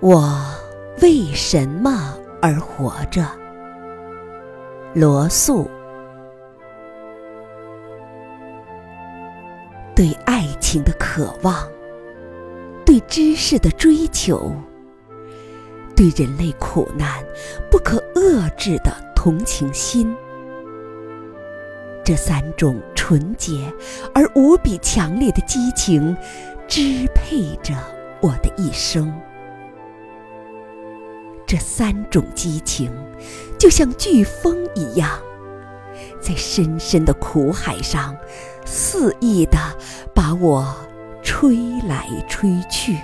我为什么而活着？罗素对爱情的渴望，对知识的追求，对人类苦难不可遏制的同情心，这三种纯洁而无比强烈的激情，支配着我的一生。这三种激情，就像飓风一样，在深深的苦海上肆意地把我吹来吹去，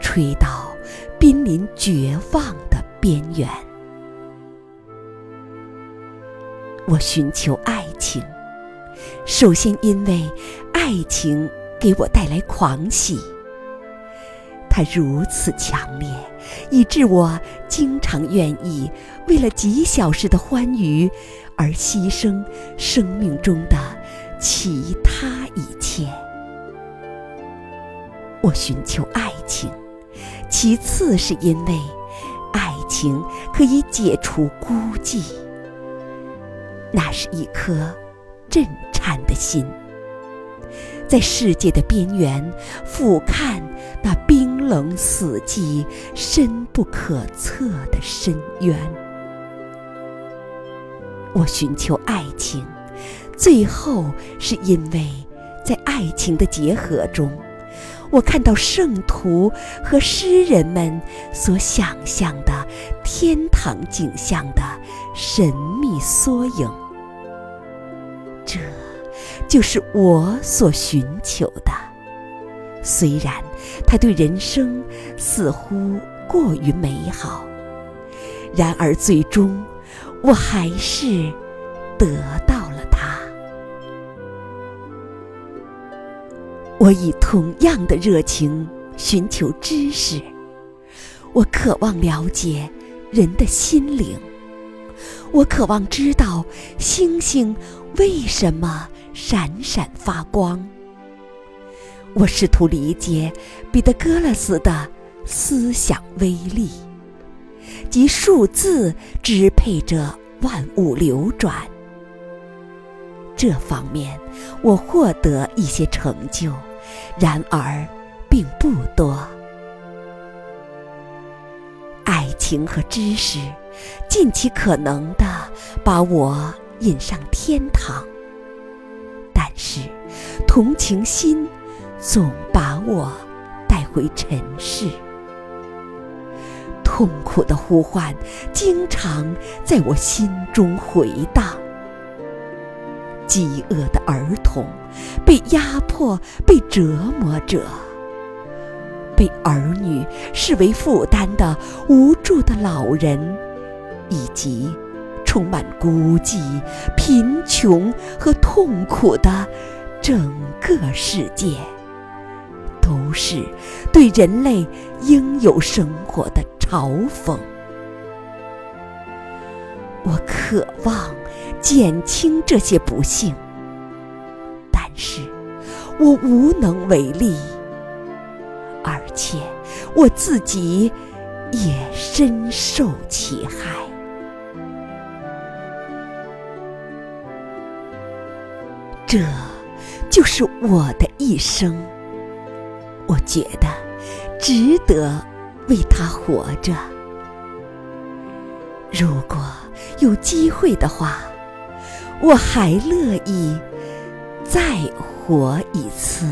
吹到濒临绝望的边缘。我寻求爱情，首先因为爱情给我带来狂喜。它如此强烈，以致我经常愿意为了几小时的欢愉而牺牲生命中的其他一切。我寻求爱情，其次是因为爱情可以解除孤寂。那是一颗震颤的心。在世界的边缘俯瞰那冷死寂、深不可测的深渊，我寻求爱情，最后是因为在爱情的结合中，我看到圣徒和诗人们所想象的天堂景象的神秘缩影。这。就是我所寻求的。虽然他对人生似乎过于美好，然而最终我还是得到了他。我以同样的热情寻求知识，我渴望了解人的心灵，我渴望知道星星为什么。闪闪发光。我试图理解彼得戈勒斯的思想威力，即数字支配着万物流转。这方面我获得一些成就，然而并不多。爱情和知识尽其可能的把我引上天堂。但是，同情心总把我带回尘世。痛苦的呼唤经常在我心中回荡。饥饿的儿童，被压迫、被折磨者，被儿女视为负担的无助的老人，以及。充满孤寂、贫穷和痛苦的整个世界，是对人类应有生活的嘲讽。我渴望减轻这些不幸，但是我无能为力，而且我自己也深受其害。这就是我的一生，我觉得值得为他活着。如果有机会的话，我还乐意再活一次。